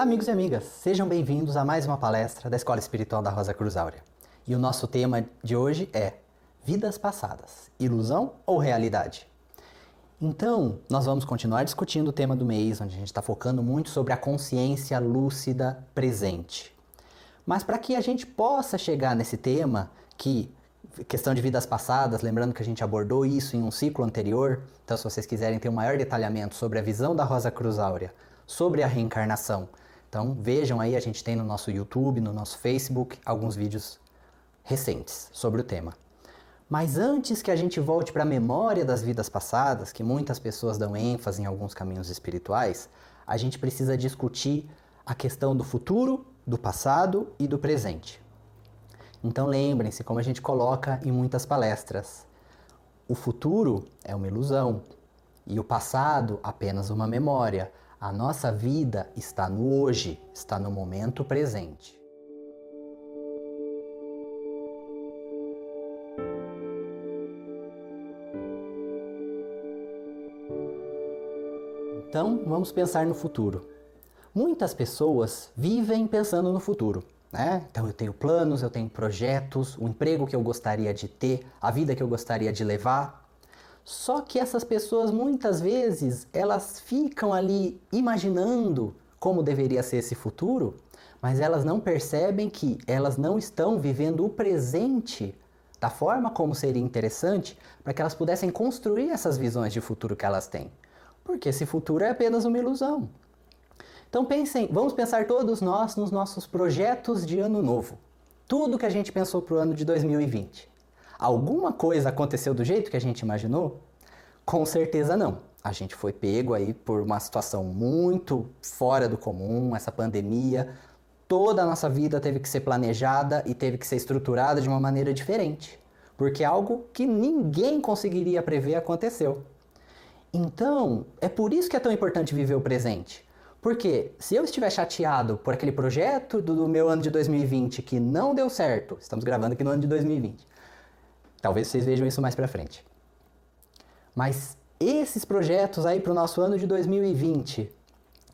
Amigos e amigas, sejam bem-vindos a mais uma palestra da Escola Espiritual da Rosa Cruz Áurea. E o nosso tema de hoje é Vidas Passadas: Ilusão ou Realidade? Então, nós vamos continuar discutindo o tema do mês, onde a gente está focando muito sobre a consciência lúcida presente. Mas para que a gente possa chegar nesse tema, que questão de vidas passadas, lembrando que a gente abordou isso em um ciclo anterior, então se vocês quiserem ter um maior detalhamento sobre a visão da Rosa Cruz Áurea, sobre a reencarnação, então vejam aí, a gente tem no nosso YouTube, no nosso Facebook, alguns vídeos recentes sobre o tema. Mas antes que a gente volte para a memória das vidas passadas, que muitas pessoas dão ênfase em alguns caminhos espirituais, a gente precisa discutir a questão do futuro, do passado e do presente. Então lembrem-se, como a gente coloca em muitas palestras, o futuro é uma ilusão e o passado apenas uma memória. A nossa vida está no hoje, está no momento presente. Então, vamos pensar no futuro. Muitas pessoas vivem pensando no futuro. Né? Então eu tenho planos, eu tenho projetos, o emprego que eu gostaria de ter, a vida que eu gostaria de levar. Só que essas pessoas muitas vezes elas ficam ali imaginando como deveria ser esse futuro, mas elas não percebem que elas não estão vivendo o presente da forma como seria interessante para que elas pudessem construir essas visões de futuro que elas têm. Porque esse futuro é apenas uma ilusão. Então pensem, vamos pensar todos nós nos nossos projetos de ano novo. Tudo que a gente pensou para o ano de 2020. Alguma coisa aconteceu do jeito que a gente imaginou? Com certeza não. A gente foi pego aí por uma situação muito fora do comum, essa pandemia. Toda a nossa vida teve que ser planejada e teve que ser estruturada de uma maneira diferente. Porque algo que ninguém conseguiria prever aconteceu. Então, é por isso que é tão importante viver o presente. Porque se eu estiver chateado por aquele projeto do, do, meu ano de 2020 que não deu certo, estamos gravando aqui no ano de 2020. Talvez vocês vejam isso mais para frente. Mas esses projetos aí para o nosso ano de 2020,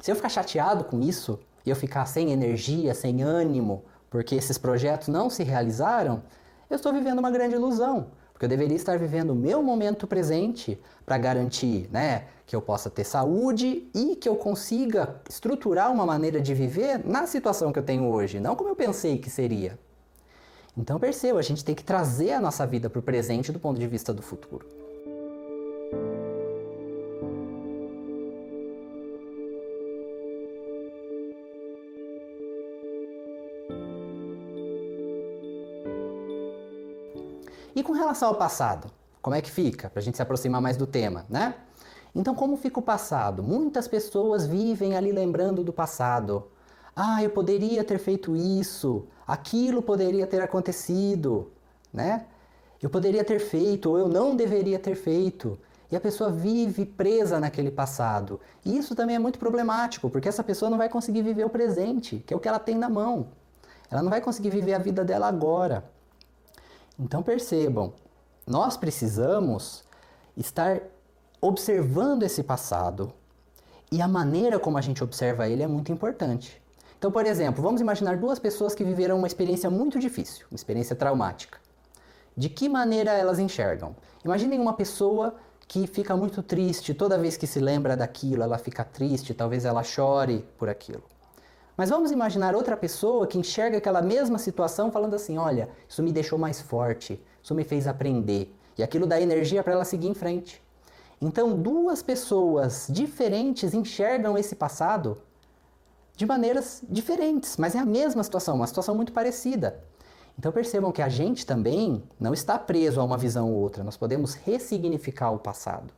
se eu ficar chateado com isso e eu ficar sem energia, sem ânimo, porque esses projetos não se realizaram, eu estou vivendo uma grande ilusão. Porque eu deveria estar vivendo o meu momento presente para garantir né, que eu possa ter saúde e que eu consiga estruturar uma maneira de viver na situação que eu tenho hoje, não como eu pensei que seria. Então perceba, a gente tem que trazer a nossa vida para o presente do ponto de vista do futuro. E com relação ao passado, como é que fica? Para a gente se aproximar mais do tema, né? Então, como fica o passado? Muitas pessoas vivem ali lembrando do passado. Ah, eu poderia ter feito isso, aquilo poderia ter acontecido, né? Eu poderia ter feito, ou eu não deveria ter feito. E a pessoa vive presa naquele passado. E isso também é muito problemático, porque essa pessoa não vai conseguir viver o presente, que é o que ela tem na mão. Ela não vai conseguir viver a vida dela agora. Então percebam, nós precisamos estar observando esse passado e a maneira como a gente observa ele é muito importante. Então, por exemplo, vamos imaginar duas pessoas que viveram uma experiência muito difícil, uma experiência traumática. De que maneira elas enxergam? Imaginem uma pessoa que fica muito triste, toda vez que se lembra daquilo, ela fica triste, talvez ela chore por aquilo. Mas vamos imaginar outra pessoa que enxerga aquela mesma situação falando assim: olha, isso me deixou mais forte, isso me fez aprender. E aquilo dá energia para ela seguir em frente. Então, duas pessoas diferentes enxergam esse passado de maneiras diferentes, mas é a mesma situação, uma situação muito parecida. Então percebam que a gente também não está preso a uma visão ou outra, nós podemos ressignificar o passado.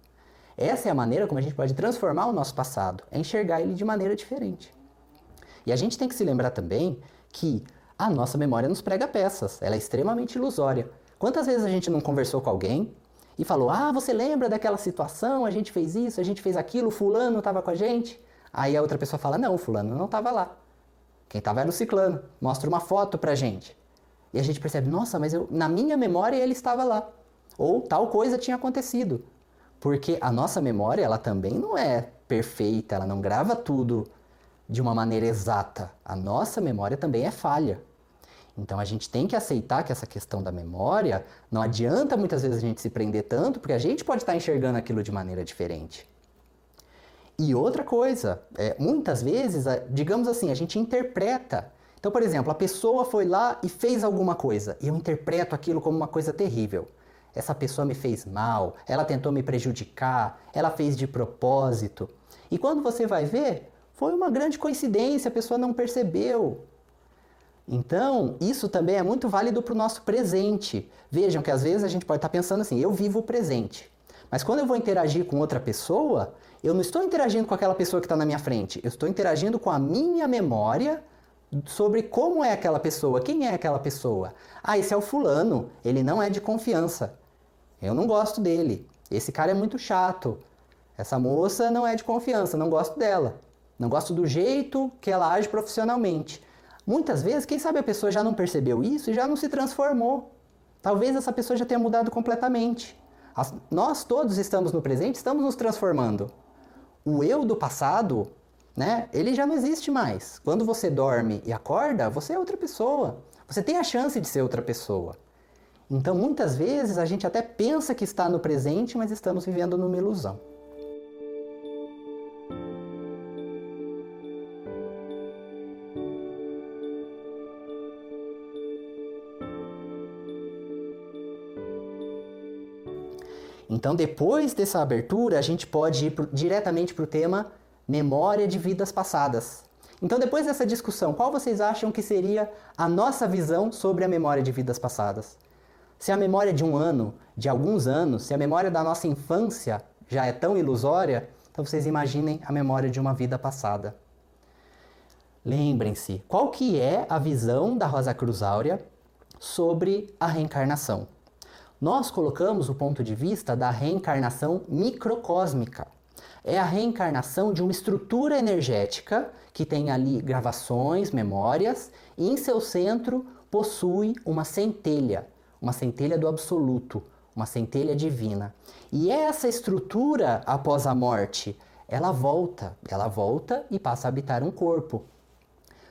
Essa é a maneira como a gente pode transformar o nosso passado, é enxergar ele de maneira diferente. E a gente tem que se lembrar também que a nossa memória nos prega peças, ela é extremamente ilusória. Quantas vezes a gente não conversou com alguém e falou: Ah, você lembra daquela situação? A gente fez isso, a gente fez aquilo, Fulano estava com a gente? Aí a outra pessoa fala: Não, Fulano não estava lá. Quem estava era o Ciclano. Mostra uma foto pra gente. E a gente percebe: Nossa, mas eu, na minha memória ele estava lá. Ou tal coisa tinha acontecido. Porque a nossa memória, ela também não é perfeita, ela não grava tudo de uma maneira exata. A nossa memória também é falha. Então a gente tem que aceitar que essa questão da memória não adianta muitas vezes a gente se prender tanto, porque a gente pode estar enxergando aquilo de maneira diferente. E outra coisa, é, muitas vezes, digamos assim, a gente interpreta. Então, por exemplo, a pessoa foi lá e fez alguma coisa, e eu interpreto aquilo como uma coisa terrível. Essa pessoa me fez mal, ela tentou me prejudicar, ela fez de propósito. E quando você vai ver, foi uma grande coincidência, a pessoa não percebeu. Então, isso também é muito válido para o nosso presente. Vejam que às vezes a gente pode estar tá pensando assim: eu vivo o presente. Mas quando eu vou interagir com outra pessoa, eu não estou interagindo com aquela pessoa que está na minha frente. Eu estou interagindo com a minha memória sobre como é aquela pessoa, quem é aquela pessoa. Ah, esse é o fulano, ele não é de confiança. Eu não gosto dele. Esse cara é muito chato. Essa moça não é de confiança, não gosto dela. Não gosto do jeito que ela age profissionalmente. Muitas vezes, quem sabe a pessoa já não percebeu isso e já não se transformou. Talvez essa pessoa já tenha mudado completamente. As, nós todos estamos no presente, estamos nos transformando. O eu do passado, né, ele já não existe mais. Quando você dorme e acorda, você é outra pessoa. Você tem a chance de ser outra pessoa. Então, muitas vezes, a gente até pensa que está no presente, mas estamos vivendo numa ilusão. Então, depois dessa abertura, a gente pode ir pro, diretamente para o tema memória de vidas passadas. Então, depois dessa discussão, qual vocês acham que seria a nossa visão sobre a memória de vidas passadas? Se a memória de um ano, de alguns anos, se a memória da nossa infância já é tão ilusória, então vocês imaginem a memória de uma vida passada. Lembrem-se, qual que é a visão da Rosa Cruz Áurea sobre a reencarnação? Nós colocamos o ponto de vista da reencarnação microcósmica. É a reencarnação de uma estrutura energética que tem ali gravações, memórias, e em seu centro possui uma centelha, uma centelha do absoluto, uma centelha divina. E essa estrutura, após a morte, ela volta, ela volta e passa a habitar um corpo.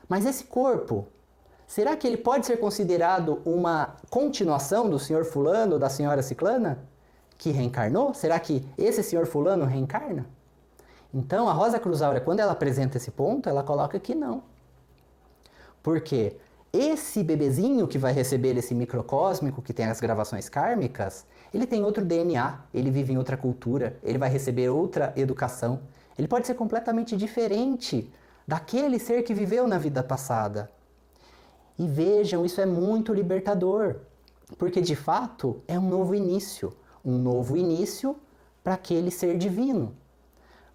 Mas esse corpo, será que ele pode ser considerado uma continuação do senhor fulano ou da senhora ciclana que reencarnou? Será que esse senhor fulano reencarna? Então, a Rosa Cruz Áurea, quando ela apresenta esse ponto, ela coloca que não. Porque esse bebezinho que vai receber esse microcósmico, que tem as gravações kármicas, ele tem outro DNA, ele vive em outra cultura, ele vai receber outra educação. Ele pode ser completamente diferente daquele ser que viveu na vida passada. E vejam, isso é muito libertador, porque de fato é um novo início, um novo início para aquele ser divino.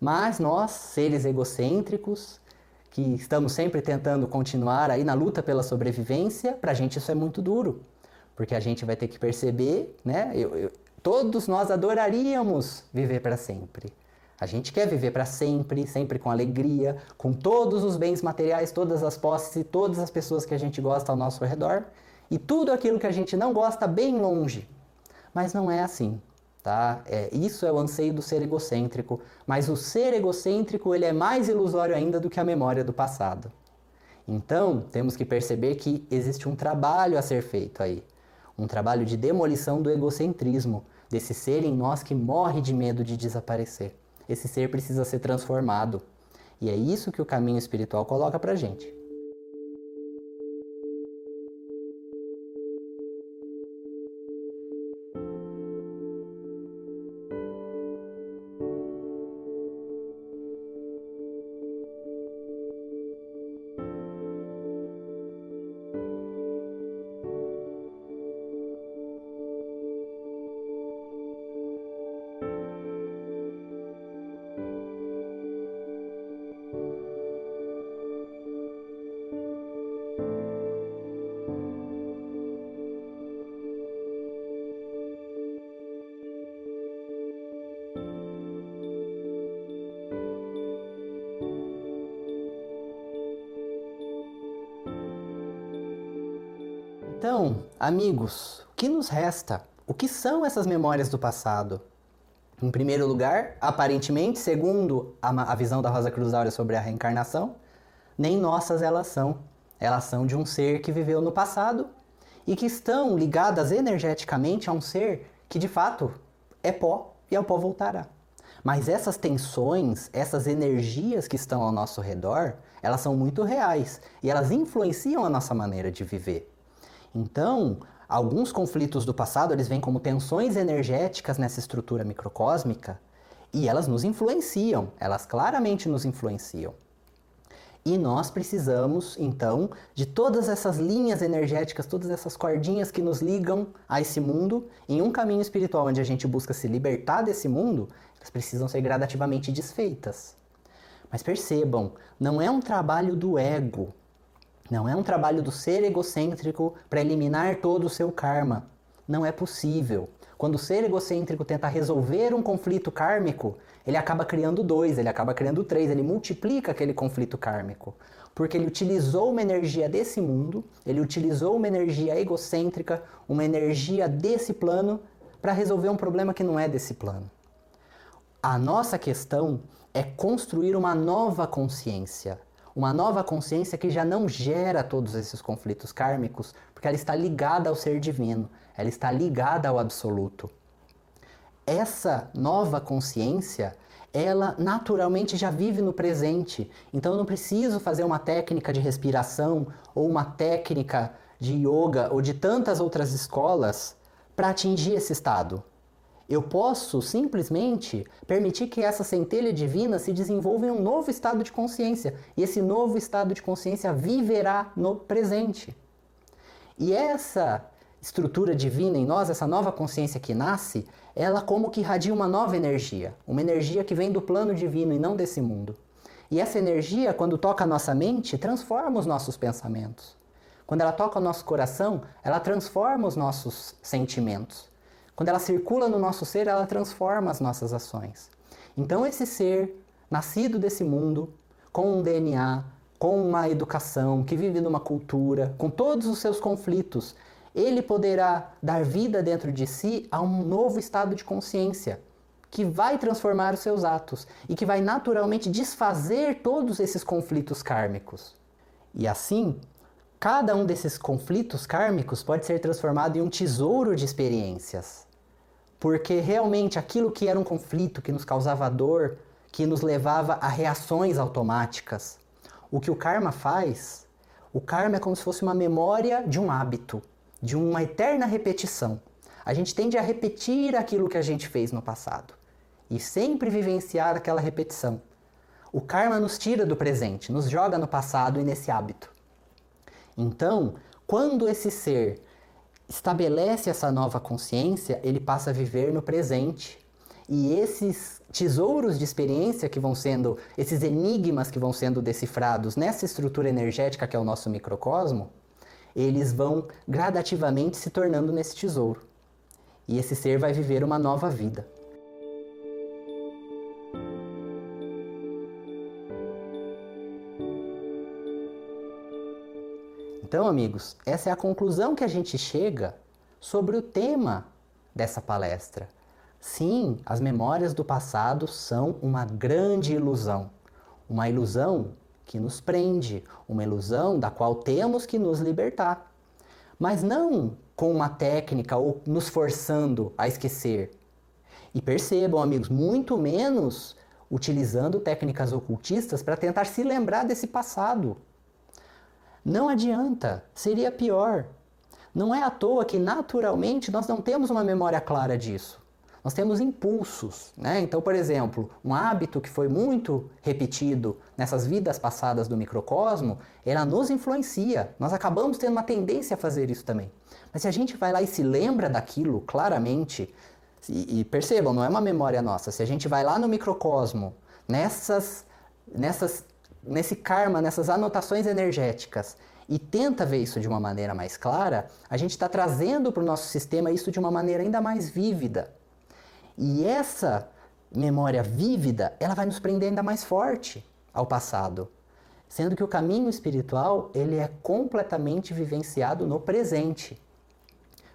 Mas nós, seres egocêntricos, que estamos sempre tentando continuar aí na luta pela sobrevivência, para a gente isso é muito duro, porque a gente vai ter que perceber, né? Eu, eu, todos nós adoraríamos viver para sempre. A gente quer viver para sempre, sempre com alegria, com todos os bens materiais, todas as posses e todas as pessoas que a gente gosta ao nosso redor, e tudo aquilo que a gente não gosta bem longe. Mas não é assim, tá? É, isso é o anseio do ser egocêntrico, mas o ser egocêntrico ele é mais ilusório ainda do que a memória do passado. Então, temos que perceber que existe um trabalho a ser feito aí, um trabalho de demolição do egocentrismo, desse ser em nós que morre de medo de desaparecer esse ser precisa ser transformado. E é isso que o caminho espiritual coloca pra gente. Então, amigos, o que nos resta? O que são essas memórias do passado? Em primeiro lugar, aparentemente, segundo a, a visão da Rosa Cruz Áurea sobre a reencarnação, nem nossas elas são. Elas são de um ser que viveu no passado e que estão ligadas energeticamente a um ser que de fato é pó e ao pó voltará. Mas essas tensões, essas energias que estão ao nosso redor, elas são muito reais e elas influenciam a nossa maneira de viver. Então, alguns conflitos do passado, eles vêm como tensões energéticas nessa estrutura microcósmica e elas nos influenciam, elas claramente nos influenciam. E nós precisamos, então, de todas essas linhas energéticas, todas essas cordinhas que nos ligam a esse mundo, em um caminho espiritual onde a gente busca se libertar desse mundo, elas precisam ser gradativamente desfeitas. Mas percebam, não é um trabalho do ego, não é um trabalho do ser egocêntrico para eliminar todo o seu karma. Não é possível. Quando o ser egocêntrico tenta resolver um conflito kármico, ele acaba criando dois, ele acaba criando três, ele multiplica aquele conflito kármico. Porque ele utilizou uma energia desse mundo, ele utilizou uma energia egocêntrica, uma energia desse plano, para resolver um problema que não é desse plano. A nossa questão é construir uma nova consciência. Uma nova consciência que já não gera todos esses conflitos kármicos, porque ela está ligada ao ser divino ela está ligada ao absoluto. Essa nova consciência, ela naturalmente já vive no presente. Então eu não preciso fazer uma técnica de respiração ou uma técnica de yoga ou de tantas outras escolas para atingir esse estado. Eu posso simplesmente permitir que essa centelha divina se desenvolva em um novo estado de consciência. E esse novo estado de consciência viverá no presente. E essa estrutura divina em nós, essa nova consciência que nasce, ela como que irradia uma nova energia, uma energia que vem do plano divino e não desse mundo. E essa energia, quando toca a nossa mente, transforma os nossos pensamentos. Quando ela toca o nosso coração, ela transforma os nossos sentimentos. Quando ela circula no nosso ser, ela transforma as nossas ações. Então, esse ser, nascido desse mundo, com um DNA, com uma educação, que vive numa cultura, com todos os seus conflitos, ele poderá dar vida dentro de si a um novo estado de consciência que vai transformar os seus atos e que vai naturalmente desfazer todos esses conflitos kármicos. E assim, cada um desses conflitos kármicos pode ser transformado em um tesouro de experiências. Porque realmente aquilo que era um conflito, que nos causava dor, que nos levava a reações automáticas, o que o karma faz, o karma é como se fosse uma memória de um hábito de uma eterna repetição. A gente tende a repetir aquilo que a gente fez no passado e sempre vivenciar aquela repetição. O karma nos tira do presente, nos joga no passado e nesse hábito. Então, quando esse ser estabelece essa nova consciência, ele passa a viver no presente. E esses tesouros de experiência que vão sendo, esses enigmas que vão sendo decifrados nessa estrutura energética que é o nosso microcosmo, eles vão gradativamente se tornando nesse tesouro. E esse ser vai viver uma nova vida. Então, amigos, essa é a conclusão que a gente chega sobre o tema dessa palestra. Sim, as memórias do passado são uma grande ilusão. Uma ilusão que nos prende, uma ilusão da qual temos que nos libertar. Mas não com uma técnica ou nos forçando a esquecer. E percebam, amigos, muito menos utilizando técnicas ocultistas para tentar se lembrar desse passado. Não adianta, seria pior. Não é à toa que naturalmente nós não temos uma memória clara disso nós temos impulsos. Né? Então, por exemplo, um hábito que foi muito repetido nessas vidas passadas do microcosmo, ela nos influencia. Nós acabamos tendo uma tendência a fazer isso também. Mas se a gente vai lá e se lembra daquilo claramente, e, e percebam, não é uma memória nossa, se a gente vai lá no microcosmo, nessas, nessas, nesse karma, nessas anotações energéticas, e tenta ver isso de uma maneira mais clara, a gente está trazendo para o nosso sistema isso de uma maneira ainda mais vívida. E essa memória vívida, ela vai nos prender ainda mais forte ao passado, sendo que o caminho espiritual, ele é completamente vivenciado no presente.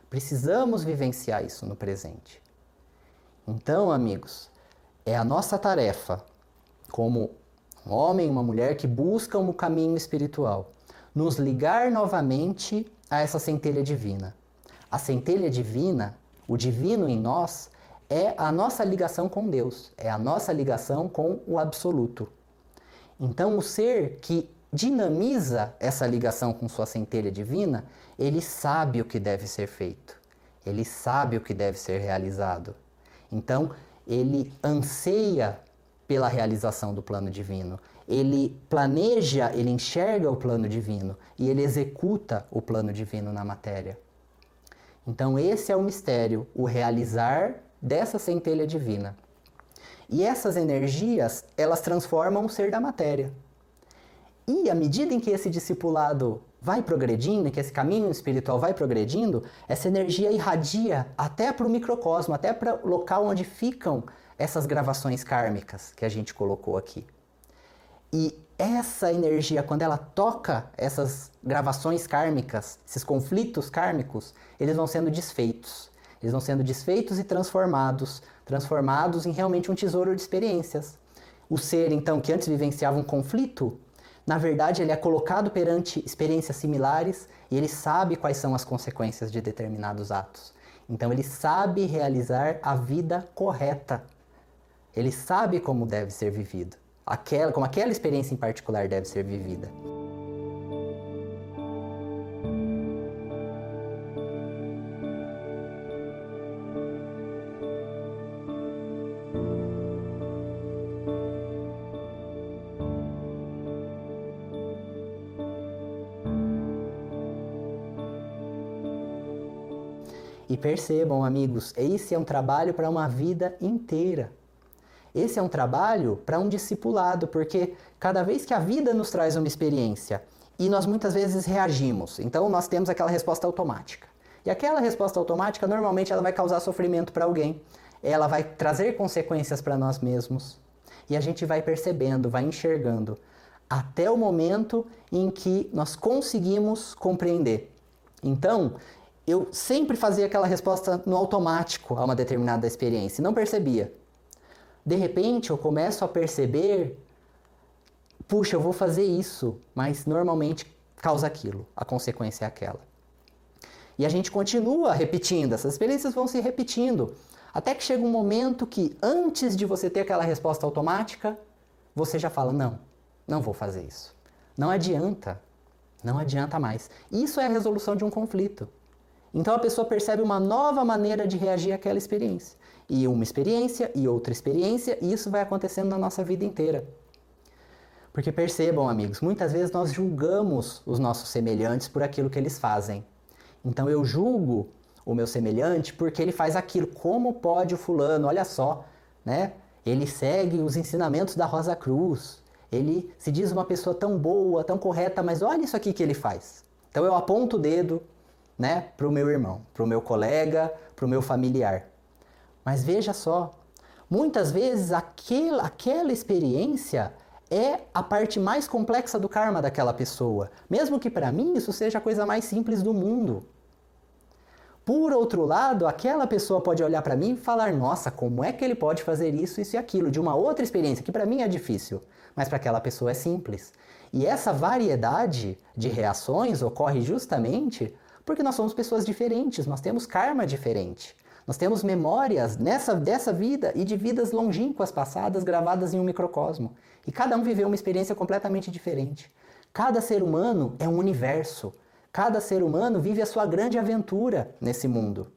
Precisamos vivenciar isso no presente. Então, amigos, é a nossa tarefa como um homem, uma mulher que buscam o caminho espiritual, nos ligar novamente a essa centelha divina. A centelha divina, o divino em nós, é a nossa ligação com Deus, é a nossa ligação com o absoluto. Então, o ser que dinamiza essa ligação com sua centelha divina, ele sabe o que deve ser feito, ele sabe o que deve ser realizado. Então, ele anseia pela realização do plano divino. Ele planeja, ele enxerga o plano divino e ele executa o plano divino na matéria. Então, esse é o mistério, o realizar dessa centelha divina. E essas energias, elas transformam o ser da matéria. E à medida em que esse discipulado vai progredindo, que esse caminho espiritual vai progredindo, essa energia irradia até para o microcosmo, até para o local onde ficam essas gravações kármicas que a gente colocou aqui. E essa energia, quando ela toca essas gravações kármicas, esses conflitos kármicos, eles vão sendo desfeitos. Eles vão sendo desfeitos e transformados, transformados em realmente um tesouro de experiências. O ser, então, que antes vivenciava um conflito, na verdade, ele é colocado perante experiências similares e ele sabe quais são as consequências de determinados atos. Então, ele sabe realizar a vida correta ele sabe como deve ser vivido, aquela, como aquela experiência em particular deve ser vivida. E percebam, amigos, esse é um trabalho para uma vida inteira. Esse é um trabalho para um discipulado, porque cada vez que a vida nos traz uma experiência e nós muitas vezes reagimos, então nós temos aquela resposta automática. E aquela resposta automática normalmente ela vai causar sofrimento para alguém, ela vai trazer consequências para nós mesmos. E a gente vai percebendo, vai enxergando, até o momento em que nós conseguimos compreender. Então, eu sempre fazia aquela resposta no automático a uma determinada experiência não percebia de repente eu começo a perceber, puxa, eu vou fazer isso, mas normalmente causa aquilo, a consequência é aquela. E a gente continua repetindo, essas experiências vão se repetindo, até que chega um momento que antes de você ter aquela resposta automática, você já fala: não, não vou fazer isso. Não adianta, não adianta mais. Isso é a resolução de um conflito. Então a pessoa percebe uma nova maneira de reagir àquela experiência e uma experiência e outra experiência, e isso vai acontecendo na nossa vida inteira. Porque percebam, amigos, muitas vezes nós julgamos os nossos semelhantes por aquilo que eles fazem. Então eu julgo o meu semelhante porque ele faz aquilo. Como pode o fulano? Olha só, né? Ele segue os ensinamentos da Rosa Cruz. Ele se diz uma pessoa tão boa, tão correta, mas olha isso aqui que ele faz. Então eu aponto o dedo, né, para o meu irmão, para o meu colega, para o meu familiar. Mas veja só, muitas vezes aquela, aquela experiência é a parte mais complexa do karma daquela pessoa, mesmo que para mim isso seja a coisa mais simples do mundo. Por outro lado, aquela pessoa pode olhar para mim e falar: "Nossa, como é que ele pode fazer isso, isso e aquilo de uma outra experiência que para mim é difícil, mas para aquela pessoa é simples". E essa variedade de reações ocorre justamente porque nós somos pessoas diferentes, nós temos karma diferente. Nós temos memórias nessa, dessa vida e de vidas longínquas passadas gravadas em um microcosmo. E cada um viveu uma experiência completamente diferente. Cada ser humano é um universo. Cada ser humano vive a sua grande aventura nesse mundo.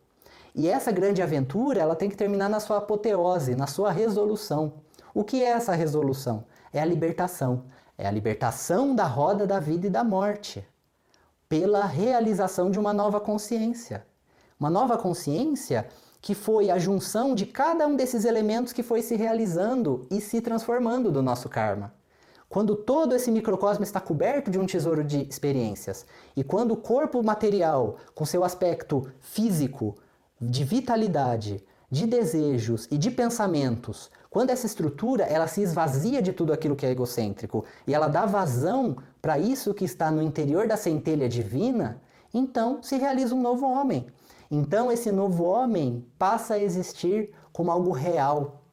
E essa grande aventura, ela tem que terminar na sua apoteose, na sua resolução. O que é essa resolução? É a libertação. É a libertação da roda da vida e da morte, pela realização de uma nova consciência. Uma nova consciência que foi a junção de cada um desses elementos que foi se realizando e se transformando do nosso karma. Quando todo esse microcosmo está coberto de um tesouro de experiências, e quando o corpo material, com seu aspecto físico, de vitalidade, de desejos e de pensamentos, quando essa estrutura ela se esvazia de tudo aquilo que é egocêntrico e ela dá vazão para isso que está no interior da centelha divina, então se realiza um novo homem, então esse novo homem passa a existir como algo real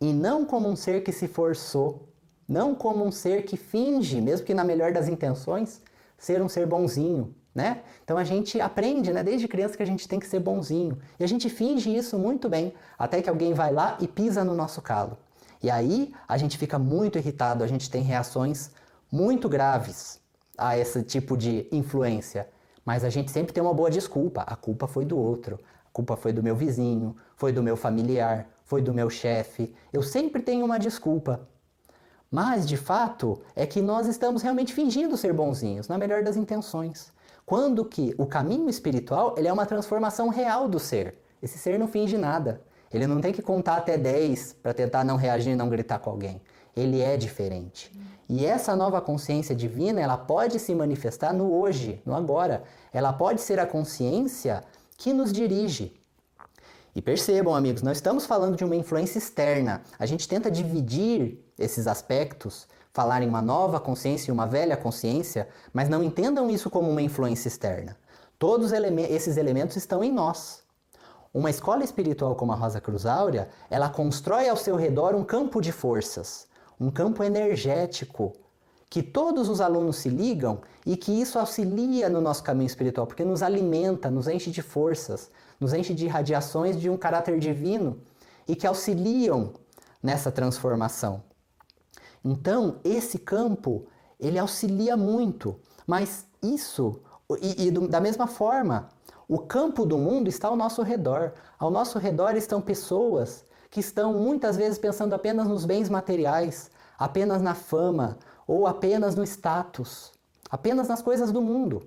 e não como um ser que se forçou, não como um ser que finge, mesmo que na melhor das intenções, ser um ser bonzinho, né? Então a gente aprende, né, desde criança que a gente tem que ser bonzinho. E a gente finge isso muito bem, até que alguém vai lá e pisa no nosso calo. E aí a gente fica muito irritado, a gente tem reações muito graves a esse tipo de influência. Mas a gente sempre tem uma boa desculpa. A culpa foi do outro, a culpa foi do meu vizinho, foi do meu familiar, foi do meu chefe. Eu sempre tenho uma desculpa. Mas, de fato, é que nós estamos realmente fingindo ser bonzinhos, na melhor das intenções. Quando que o caminho espiritual ele é uma transformação real do ser. Esse ser não finge nada. Ele não tem que contar até 10 para tentar não reagir e não gritar com alguém. Ele é diferente. E essa nova consciência divina, ela pode se manifestar no hoje, no agora. Ela pode ser a consciência que nos dirige. E percebam, amigos, não estamos falando de uma influência externa. A gente tenta dividir esses aspectos, falar em uma nova consciência e uma velha consciência, mas não entendam isso como uma influência externa. Todos esses elementos estão em nós. Uma escola espiritual como a Rosa Cruz Áurea, ela constrói ao seu redor um campo de forças, um campo energético, que todos os alunos se ligam e que isso auxilia no nosso caminho espiritual, porque nos alimenta, nos enche de forças, nos enche de radiações de um caráter divino e que auxiliam nessa transformação. Então, esse campo, ele auxilia muito, mas isso, e, e do, da mesma forma, o campo do mundo está ao nosso redor. Ao nosso redor estão pessoas que estão muitas vezes pensando apenas nos bens materiais, apenas na fama ou apenas no status, apenas nas coisas do mundo.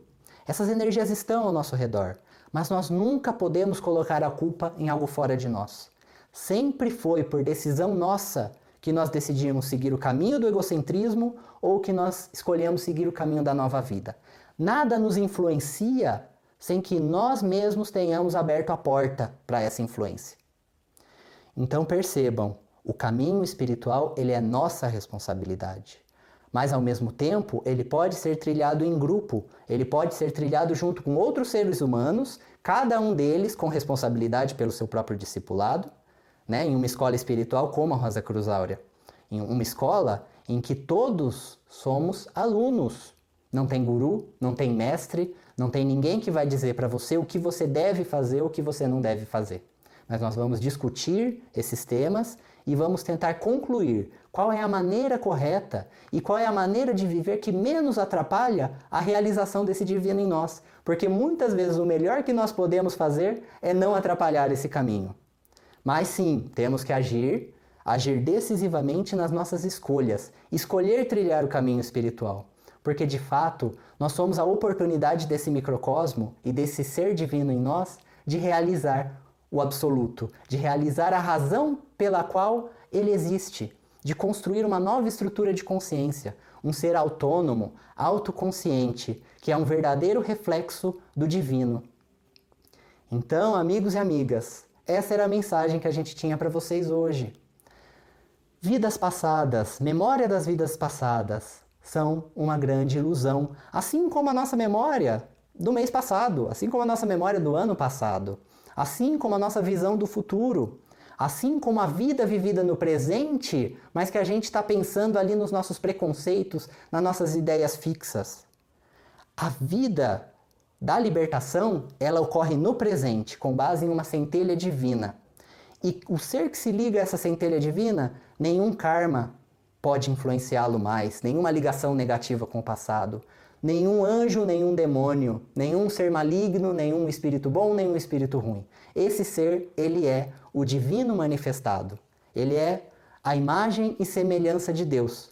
Essas energias estão ao nosso redor, mas nós nunca podemos colocar a culpa em algo fora de nós. Sempre foi por decisão nossa que nós decidimos seguir o caminho do egocentrismo ou que nós escolhemos seguir o caminho da nova vida. Nada nos influencia sem que nós mesmos tenhamos aberto a porta para essa influência. Então percebam, o caminho espiritual ele é nossa responsabilidade. Mas ao mesmo tempo, ele pode ser trilhado em grupo, ele pode ser trilhado junto com outros seres humanos, cada um deles com responsabilidade pelo seu próprio discipulado, né? em uma escola espiritual como a Rosa Cruz Áurea. Em uma escola em que todos somos alunos. Não tem guru, não tem mestre, não tem ninguém que vai dizer para você o que você deve fazer ou o que você não deve fazer. Mas nós vamos discutir esses temas e vamos tentar concluir qual é a maneira correta e qual é a maneira de viver que menos atrapalha a realização desse divino em nós. Porque muitas vezes o melhor que nós podemos fazer é não atrapalhar esse caminho. Mas sim, temos que agir, agir decisivamente nas nossas escolhas, escolher trilhar o caminho espiritual porque de fato nós somos a oportunidade desse microcosmo e desse ser divino em nós de realizar o absoluto, de realizar a razão pela qual ele existe, de construir uma nova estrutura de consciência, um ser autônomo, autoconsciente, que é um verdadeiro reflexo do divino. Então, amigos e amigas, essa era a mensagem que a gente tinha para vocês hoje. Vidas passadas, memória das vidas passadas, são uma grande ilusão, assim como a nossa memória do mês passado, assim como a nossa memória do ano passado, assim como a nossa visão do futuro, assim como a vida vivida no presente, mas que a gente está pensando ali nos nossos preconceitos, nas nossas ideias fixas. A vida da libertação, ela ocorre no presente, com base em uma centelha divina. E o ser que se liga a essa centelha divina, nenhum karma, pode influenciá-lo mais, nenhuma ligação negativa com o passado, nenhum anjo, nenhum demônio, nenhum ser maligno, nenhum espírito bom, nenhum espírito ruim. Esse ser, ele é o divino manifestado. Ele é a imagem e semelhança de Deus.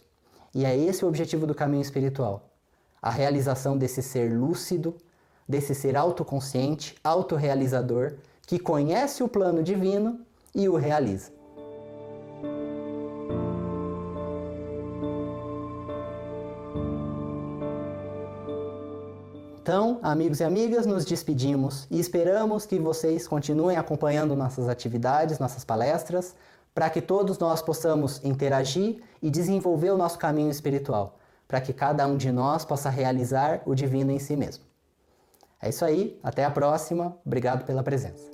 E é esse o objetivo do caminho espiritual. A realização desse ser lúcido, desse ser autoconsciente, autorrealizador, que conhece o plano divino e o realiza. Então, amigos e amigas, nos despedimos e esperamos que vocês continuem acompanhando nossas atividades, nossas palestras, para que todos nós possamos interagir e desenvolver o nosso caminho espiritual, para que cada um de nós possa realizar o divino em si mesmo. É isso aí, até a próxima, obrigado pela presença.